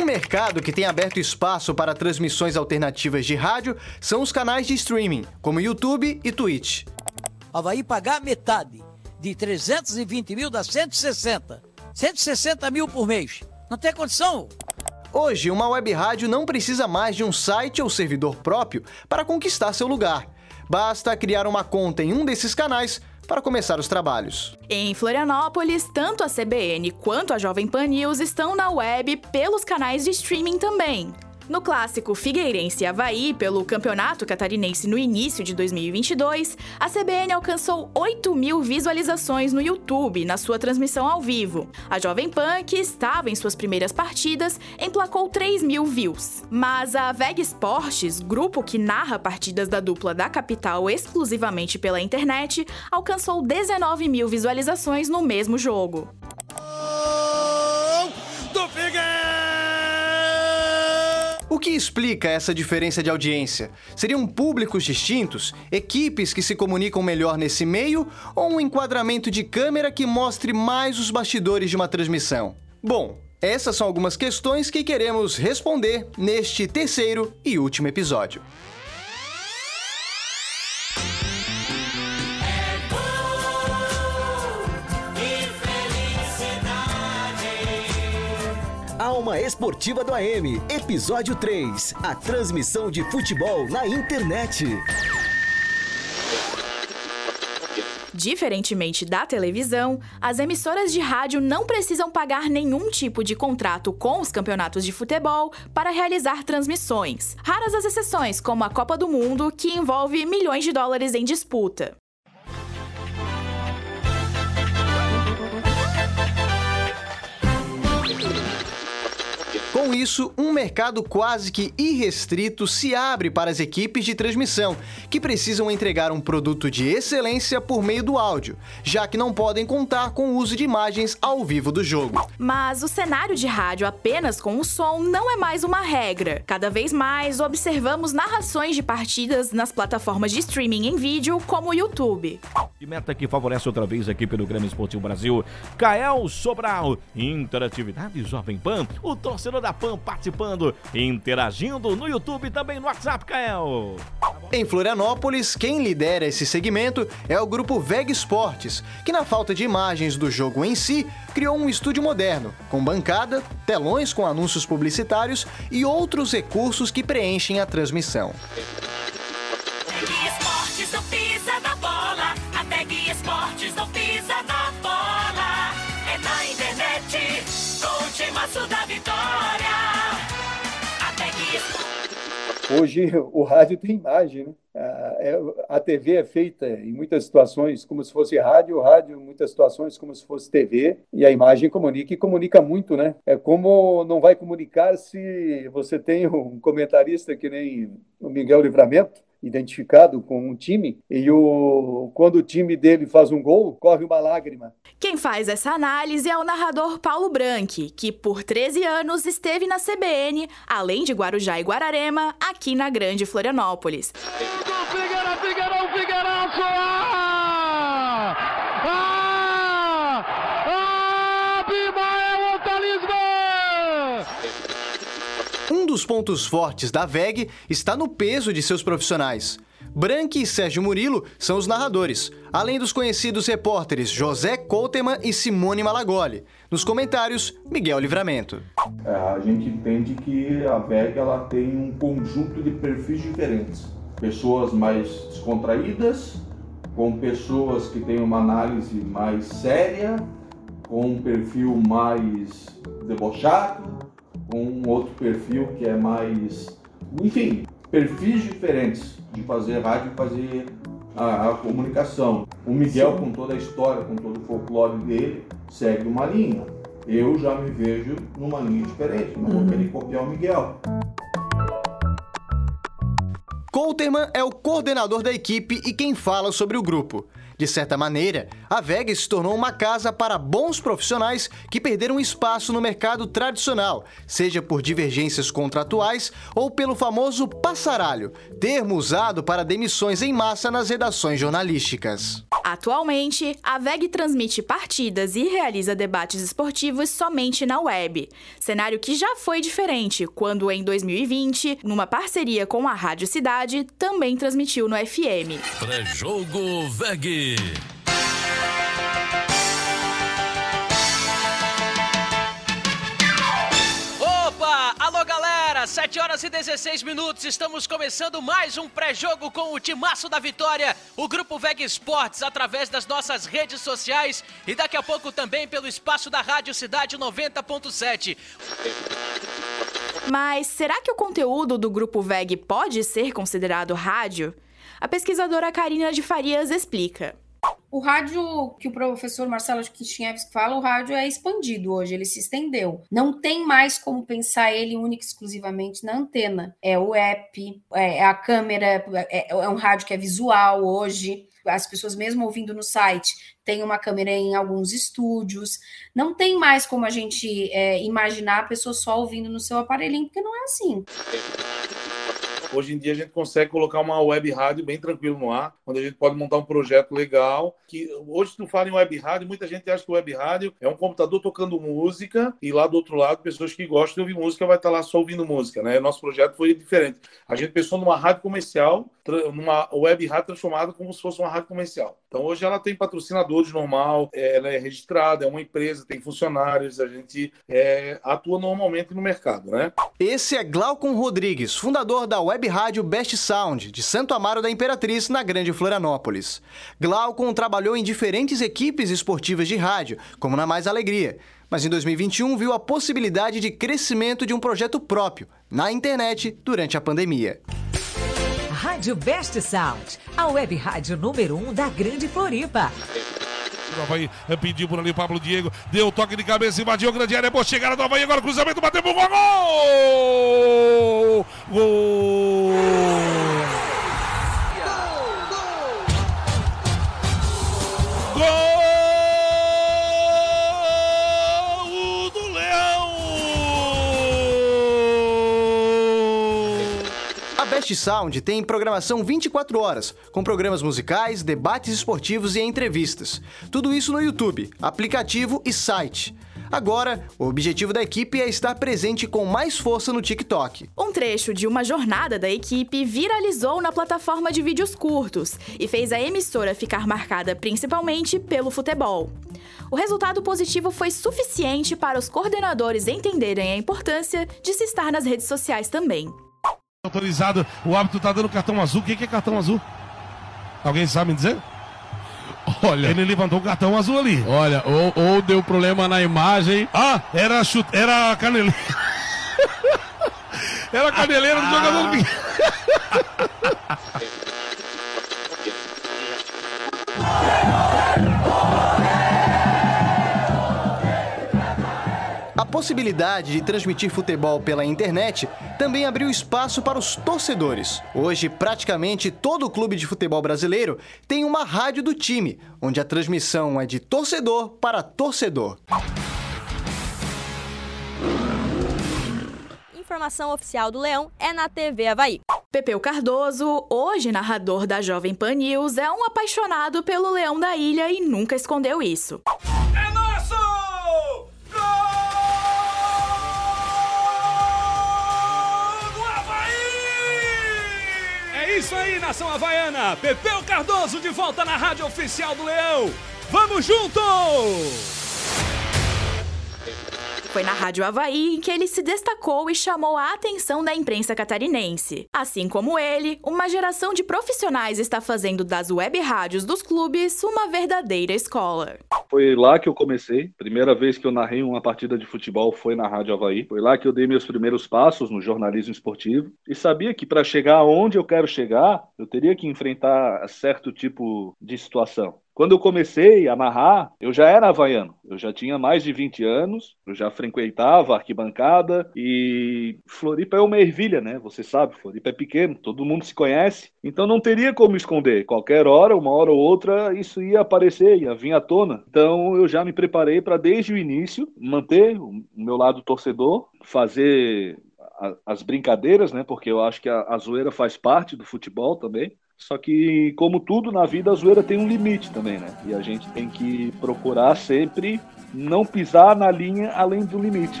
Um mercado que tem aberto espaço para transmissões alternativas de rádio são os canais de streaming, como YouTube e Twitch. Havaí pagar metade de 320 mil dá 160. 160 mil por mês. Não tem condição. Hoje, uma web rádio não precisa mais de um site ou servidor próprio para conquistar seu lugar. Basta criar uma conta em um desses canais para começar os trabalhos. Em Florianópolis, tanto a CBN quanto a Jovem Pan News estão na web pelos canais de streaming também. No clássico Figueirense e Havaí, pelo Campeonato Catarinense no início de 2022, a CBN alcançou 8 mil visualizações no YouTube na sua transmissão ao vivo. A Jovem Pan, que estava em suas primeiras partidas, emplacou 3 mil views. Mas a VEG Esportes, grupo que narra partidas da dupla da capital exclusivamente pela internet, alcançou 19 mil visualizações no mesmo jogo. Que explica essa diferença de audiência? Seriam públicos distintos, equipes que se comunicam melhor nesse meio ou um enquadramento de câmera que mostre mais os bastidores de uma transmissão? Bom, essas são algumas questões que queremos responder neste terceiro e último episódio. Alma Esportiva do AM, episódio 3. A transmissão de futebol na internet. Diferentemente da televisão, as emissoras de rádio não precisam pagar nenhum tipo de contrato com os campeonatos de futebol para realizar transmissões. Raras as exceções, como a Copa do Mundo, que envolve milhões de dólares em disputa. Com isso, um mercado quase que irrestrito se abre para as equipes de transmissão, que precisam entregar um produto de excelência por meio do áudio, já que não podem contar com o uso de imagens ao vivo do jogo. Mas o cenário de rádio apenas com o som não é mais uma regra. Cada vez mais observamos narrações de partidas nas plataformas de streaming em vídeo, como o YouTube. E meta que favorece outra vez aqui pelo Grêmio Esportivo Brasil, Kael Sobral, Interatividade Jovem Pan, o torcedor da da PAN participando, interagindo no YouTube e também no WhatsApp, Kael. Em Florianópolis, quem lidera esse segmento é o grupo VEG Esportes, que na falta de imagens do jogo em si, criou um estúdio moderno, com bancada, telões com anúncios publicitários e outros recursos que preenchem a transmissão. Esportes não pisa na bola, a Esportes não pisa na bola. É na internet, com o Hoje o rádio tem imagem, né? A TV é feita em muitas situações como se fosse rádio, o rádio em muitas situações como se fosse TV, e a imagem comunica e comunica muito, né? É como não vai comunicar se você tem um comentarista que nem o Miguel Livramento, identificado com um time e o quando o time dele faz um gol, corre uma lágrima. Quem faz essa análise é o narrador Paulo Branchi, que por 13 anos esteve na CBN, além de Guarujá e Guararema, aqui na Grande Florianópolis. Um dos pontos fortes da VEG está no peso de seus profissionais. Branque e Sérgio Murilo são os narradores, além dos conhecidos repórteres José Couteman e Simone Malagoli. Nos comentários, Miguel Livramento. É, a gente entende que a VEG ela tem um conjunto de perfis diferentes. Pessoas mais descontraídas, com pessoas que têm uma análise mais séria, com um perfil mais debochado, com um outro perfil que é mais. Enfim, perfis diferentes de fazer rádio e fazer a, a, comunicação. O Miguel, com toda a história, com todo o folclore dele, segue uma linha. Eu já me vejo numa linha diferente, não vou uhum. querer copiar o Miguel. Couterman é o coordenador da equipe e quem fala sobre o grupo. De certa maneira, a VEG se tornou uma casa para bons profissionais que perderam espaço no mercado tradicional, seja por divergências contratuais ou pelo famoso passaralho, termo usado para demissões em massa nas redações jornalísticas. Atualmente, a VEG transmite partidas e realiza debates esportivos somente na web. Cenário que já foi diferente quando, em 2020, numa parceria com a Rádio Cidade, também transmitiu no FM. Pré-jogo VEG. Opa! Alô, galera! 7 horas e 16 minutos. Estamos começando mais um pré-jogo com o Timaço da Vitória, o Grupo VEG Esportes, através das nossas redes sociais e daqui a pouco também pelo espaço da Rádio Cidade 90.7. Mas será que o conteúdo do Grupo VEG pode ser considerado rádio? A pesquisadora Karina de Farias explica. O rádio que o professor Marcelo Kishinevski fala, o rádio é expandido hoje, ele se estendeu. Não tem mais como pensar ele único exclusivamente na antena. É o app, é a câmera, é, é um rádio que é visual hoje. As pessoas, mesmo ouvindo no site, tem uma câmera em alguns estúdios. Não tem mais como a gente é, imaginar a pessoa só ouvindo no seu aparelhinho, porque não é assim. Hoje em dia a gente consegue colocar uma web rádio bem tranquilo no ar, onde a gente pode montar um projeto legal. Que hoje tu fala em web rádio, muita gente acha que web rádio é um computador tocando música e lá do outro lado pessoas que gostam de ouvir música vai estar lá só ouvindo música, né? Nosso projeto foi diferente. A gente pensou numa rádio comercial, numa web rádio transformada como se fosse uma rádio comercial. Então hoje ela tem patrocinadores normal, ela é registrada, é uma empresa, tem funcionários, a gente é, atua normalmente no mercado, né? Esse é Glaucon Rodrigues, fundador da web rádio Best Sound, de Santo Amaro da Imperatriz, na Grande Florianópolis. Glaucon trabalhou em diferentes equipes esportivas de rádio, como na Mais Alegria. Mas em 2021 viu a possibilidade de crescimento de um projeto próprio, na internet, durante a pandemia. Rádio Best Sound, a web rádio número 1 um da Grande Floripa. O Havaí pediu por ali o Pablo Diego, deu toque de cabeça, invadiu a grande área, boa chegada do Havaí, agora cruzamento, bateu pro gol! Gol! Gol Best Sound tem programação 24 horas, com programas musicais, debates esportivos e entrevistas. Tudo isso no YouTube, aplicativo e site. Agora, o objetivo da equipe é estar presente com mais força no TikTok. Um trecho de uma jornada da equipe viralizou na plataforma de vídeos curtos e fez a emissora ficar marcada principalmente pelo futebol. O resultado positivo foi suficiente para os coordenadores entenderem a importância de se estar nas redes sociais também. Autorizado, o árbitro tá dando cartão azul. O que é cartão azul? Alguém sabe me dizer? Olha. Ele levantou o cartão azul ali. Olha, ou, ou deu problema na imagem. Ah, era chute, era caneleira. era a caneleira do jogador possibilidade de transmitir futebol pela internet também abriu espaço para os torcedores. Hoje, praticamente todo clube de futebol brasileiro tem uma rádio do time, onde a transmissão é de torcedor para torcedor. Informação oficial do Leão é na TV Havaí. Pepeu Cardoso, hoje narrador da Jovem Pan News, é um apaixonado pelo Leão da Ilha e nunca escondeu isso. Nação havaiana! Pepeu Cardoso de volta na rádio oficial do Leão! Vamos juntos! Foi na Rádio Havaí em que ele se destacou e chamou a atenção da imprensa catarinense. Assim como ele, uma geração de profissionais está fazendo das web rádios dos clubes uma verdadeira escola. Foi lá que eu comecei. Primeira vez que eu narrei uma partida de futebol foi na Rádio Havaí. Foi lá que eu dei meus primeiros passos no jornalismo esportivo. E sabia que para chegar aonde eu quero chegar, Eu teria que enfrentar certo tipo de situação. Quando eu comecei a narrar, eu já era havaiano. Eu já tinha mais de 20 anos, eu já frequentava a arquibancada e Floripa é uma ervilha, né? Você sabe, Floripa é pequeno, todo mundo se conhece. Então não teria como esconder. Qualquer hora, uma hora ou outra, isso ia aparecer, ia vir à tona. Então eu já me preparei para desde o início manter o meu lado torcedor, fazer as brincadeiras, né? Porque eu acho que a, a zoeira faz parte do futebol também. Só que, como tudo na vida, a zoeira tem um limite também, né? E a gente tem que procurar sempre não pisar na linha além do limite.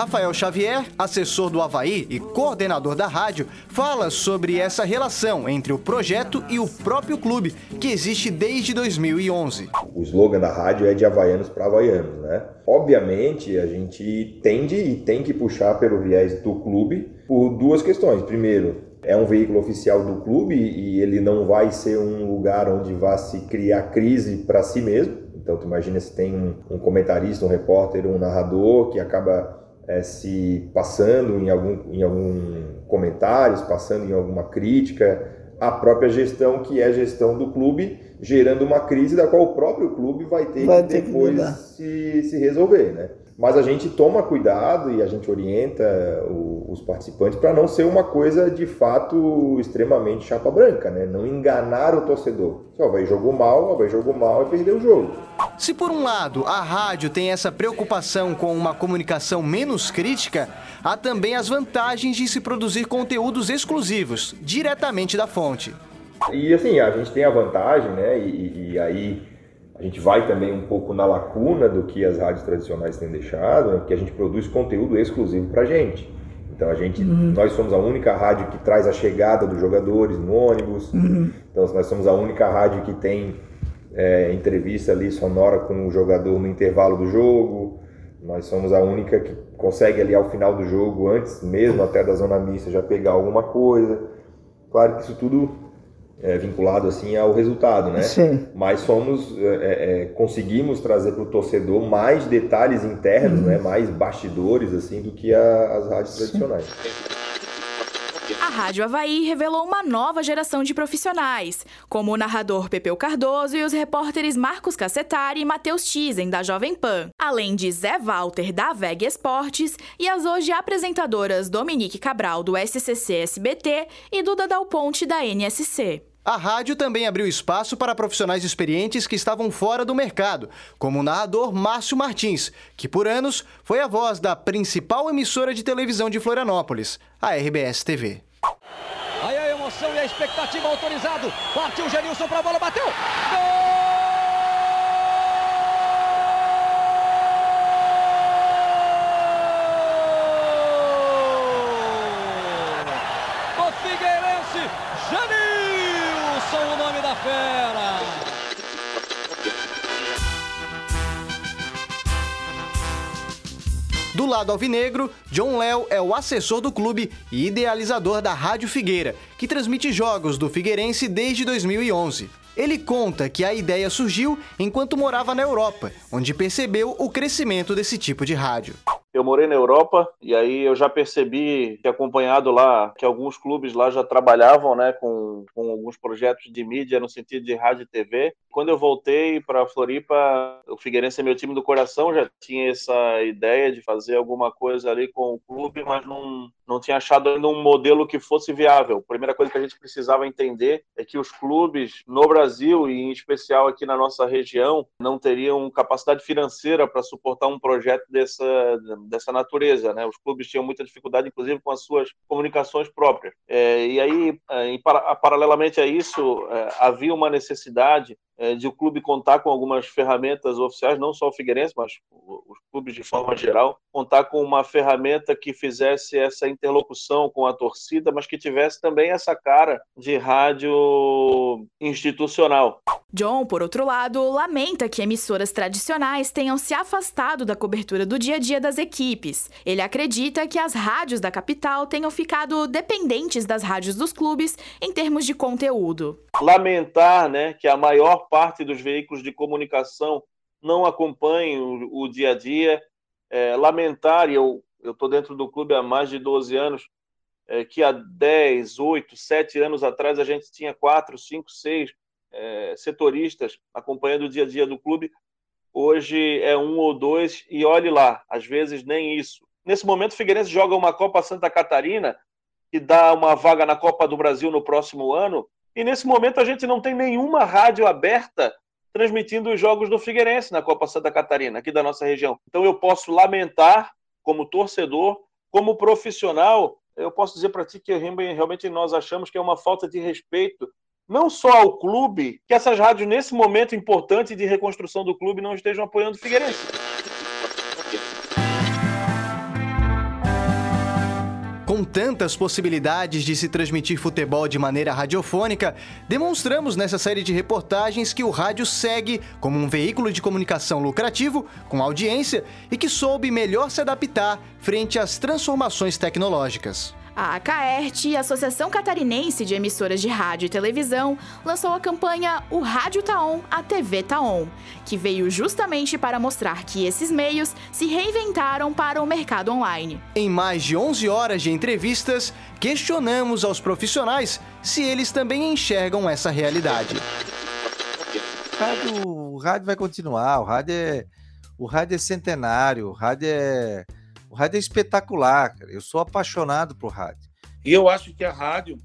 Rafael Xavier, assessor do Havaí e coordenador da rádio, fala sobre essa relação entre o projeto e o próprio clube, que existe desde 2011. O slogan da rádio é de havaianos para havaianos, né? Obviamente, a gente tende e tem que puxar pelo viés do clube por duas questões. Primeiro, é um veículo oficial do clube e ele não vai ser um lugar onde vá se criar crise para si mesmo. Então, tu imagina se tem um, um comentarista, um repórter, um narrador que acaba é, se passando em algum, em algum comentários, passando em alguma crítica, a própria gestão, que é a gestão do clube, gerando uma crise da qual o próprio clube vai ter vai que ter depois que se, se resolver, né? Mas a gente toma cuidado e a gente orienta o, os participantes para não ser uma coisa de fato extremamente chapa branca, né? Não enganar o torcedor. Só vai jogou mal, vai jogou mal e perdeu o jogo. Se por um lado a rádio tem essa preocupação com uma comunicação menos crítica, há também as vantagens de se produzir conteúdos exclusivos, diretamente da fonte. E assim, a gente tem a vantagem, né? e, e aí a gente vai também um pouco na lacuna do que as rádios tradicionais têm deixado, né, que a gente produz conteúdo exclusivo para a gente. Então a gente, uhum. nós somos a única rádio que traz a chegada dos jogadores no ônibus. Uhum. Então nós somos a única rádio que tem é, entrevista ali sonora com o jogador no intervalo do jogo. Nós somos a única que consegue ali ao final do jogo, antes mesmo até da zona mista, já pegar alguma coisa. Claro que isso tudo é, vinculado assim ao resultado, né? Sim. Mas somos é, é, é conseguimos trazer para o torcedor mais detalhes internos, uhum. né? Mais bastidores assim do que a, as rádios Sim. tradicionais. A Rádio Havaí revelou uma nova geração de profissionais, como o narrador Pepeu Cardoso e os repórteres Marcos Cassetari e Matheus Tizen, da Jovem Pan, além de Zé Walter, da VEG Esportes, e as hoje apresentadoras Dominique Cabral, do SCC SBT, e Duda Dal Ponte, da NSC. A rádio também abriu espaço para profissionais experientes que estavam fora do mercado, como o narrador Márcio Martins, que por anos foi a voz da principal emissora de televisão de Florianópolis, a RBS TV. Aí a emoção e a expectativa autorizado. Partiu Genilson para a bola, bateu. Gol! Lado alvinegro, John Léo é o assessor do clube e idealizador da Rádio Figueira, que transmite jogos do Figueirense desde 2011. Ele conta que a ideia surgiu enquanto morava na Europa, onde percebeu o crescimento desse tipo de rádio. Eu morei na Europa e aí eu já percebi, que acompanhado lá, que alguns clubes lá já trabalhavam né, com, com alguns projetos de mídia no sentido de rádio e TV. Quando eu voltei para Floripa, o Figueirense é meu time do coração, já tinha essa ideia de fazer alguma coisa ali com o clube, mas não, não tinha achado ainda um modelo que fosse viável. A primeira coisa que a gente precisava entender é que os clubes no Brasil e em especial aqui na nossa região não teriam capacidade financeira para suportar um projeto dessa dessa natureza, né? Os clubes tinham muita dificuldade, inclusive, com as suas comunicações próprias. É, e aí, é, em, paralelamente a isso, é, havia uma necessidade é, de o clube contar com algumas ferramentas oficiais, não só o Figueirense, mas os clubes de forma geral, contar com uma ferramenta que fizesse essa interlocução com a torcida, mas que tivesse também essa cara de rádio institucional. John, por outro lado, lamenta que emissoras tradicionais tenham se afastado da cobertura do dia a dia das equipes. Ele acredita que as rádios da capital tenham ficado dependentes das rádios dos clubes em termos de conteúdo. Lamentar né, que a maior parte dos veículos de comunicação não acompanhem o, o dia a dia. é, lamentar, e eu estou dentro do clube há mais de 12 anos, é, que há 10, 8, 7 anos atrás a gente tinha 4, 5, 6 é, setoristas acompanhando o dia a dia do clube. Hoje é um ou dois, e olhe lá, às vezes nem isso. Nesse momento, o Figueirense joga uma Copa Santa Catarina, que dá uma vaga na Copa do Brasil no próximo ano, e nesse momento a gente não tem nenhuma rádio aberta transmitindo os jogos do Figueirense na Copa Santa Catarina, aqui da nossa região. Então eu posso lamentar, como torcedor, como profissional, eu posso dizer para ti que realmente nós achamos que é uma falta de respeito não só ao clube, que essas rádios, nesse momento importante de reconstrução do clube, não estejam apoiando o Figueirense. Tantas possibilidades de se transmitir futebol de maneira radiofônica, demonstramos nessa série de reportagens que o rádio segue como um veículo de comunicação lucrativo, com audiência e que soube melhor se adaptar frente às transformações tecnológicas. A ACAERT, Associação Catarinense de Emissoras de Rádio e Televisão, lançou a campanha O Rádio Taon, a TV Taon, que veio justamente para mostrar que esses meios se reinventaram para o mercado online. Em mais de 11 horas de entrevistas, questionamos aos profissionais se eles também enxergam essa realidade. O rádio, o rádio vai continuar, o rádio é, o rádio é centenário, o rádio é o rádio é espetacular, cara. Eu sou apaixonado por rádio. E eu acho que a rádio,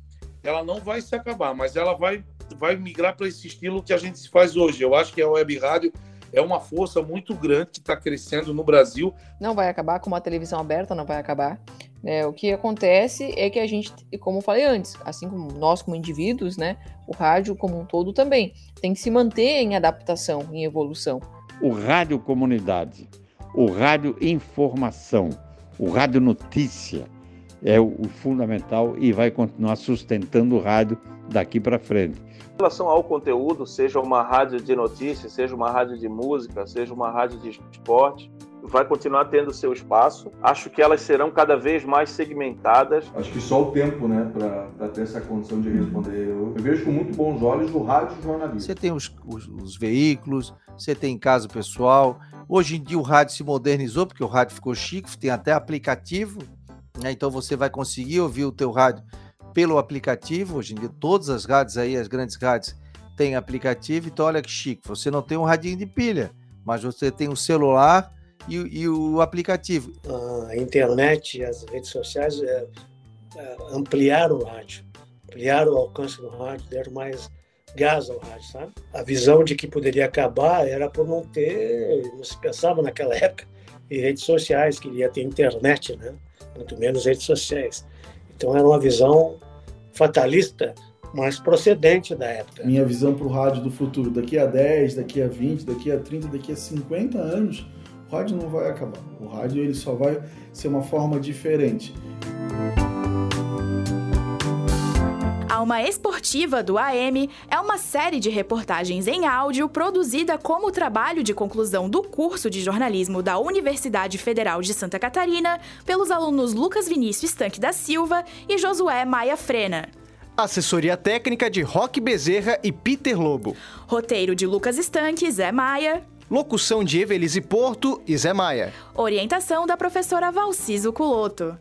ela não vai se acabar, mas ela vai, vai migrar para esse estilo que a gente faz hoje. Eu acho que a web rádio é uma força muito grande que está crescendo no Brasil. Não vai acabar, como a televisão aberta não vai acabar. É, o que acontece é que a gente, como eu falei antes, assim como nós como indivíduos, né, o rádio como um todo também tem que se manter em adaptação, em evolução. O rádio comunidade o rádio informação, o rádio notícia é o, fundamental e vai continuar sustentando o rádio daqui para frente. Em relação ao conteúdo, seja uma rádio de notícias, seja uma rádio de música, seja uma rádio de esporte, vai continuar tendo seu espaço. Acho que elas serão cada vez mais segmentadas. Acho que só o tempo, né, para ter essa condição de responder. Eu, eu, vejo com muito bons olhos o rádio jornalismo. Você tem os, os, os veículos, você tem caso pessoal, Hoje em dia o rádio se modernizou, porque o rádio ficou chique, tem até aplicativo, né? então você vai conseguir ouvir o teu rádio pelo aplicativo. Hoje em dia todas as rádios aí, as grandes rádios, têm aplicativo, então olha que chique, você não tem um radinho de pilha, mas você tem o celular e, e o aplicativo. A internet e as redes sociais é, é, ampliaram o rádio, ampliaram o alcance do rádio, deram mais gás ao rádio, sabe? A visão de que poderia acabar era por não ter, não se pensava naquela época em redes sociais, que ia ter internet, né? Muito menos redes sociais. Então era uma visão fatalista, mas procedente da época. Minha visão para o rádio do futuro, daqui a 10, daqui a 20, daqui a 30, daqui a 50 anos, o rádio não vai acabar. O rádio ele só vai ser uma forma diferente. Alma Esportiva do AM é uma série de reportagens em áudio produzida como trabalho de conclusão do curso de jornalismo da Universidade Federal de Santa Catarina pelos alunos Lucas Vinícius Estanque da Silva e Josué Maia Frena. Assessoria técnica de Roque Bezerra e Peter Lobo. Roteiro de Lucas Estanque, Zé Maia. Locução de Evelise Porto e Zé Maia. Orientação da professora Valciso Culoto.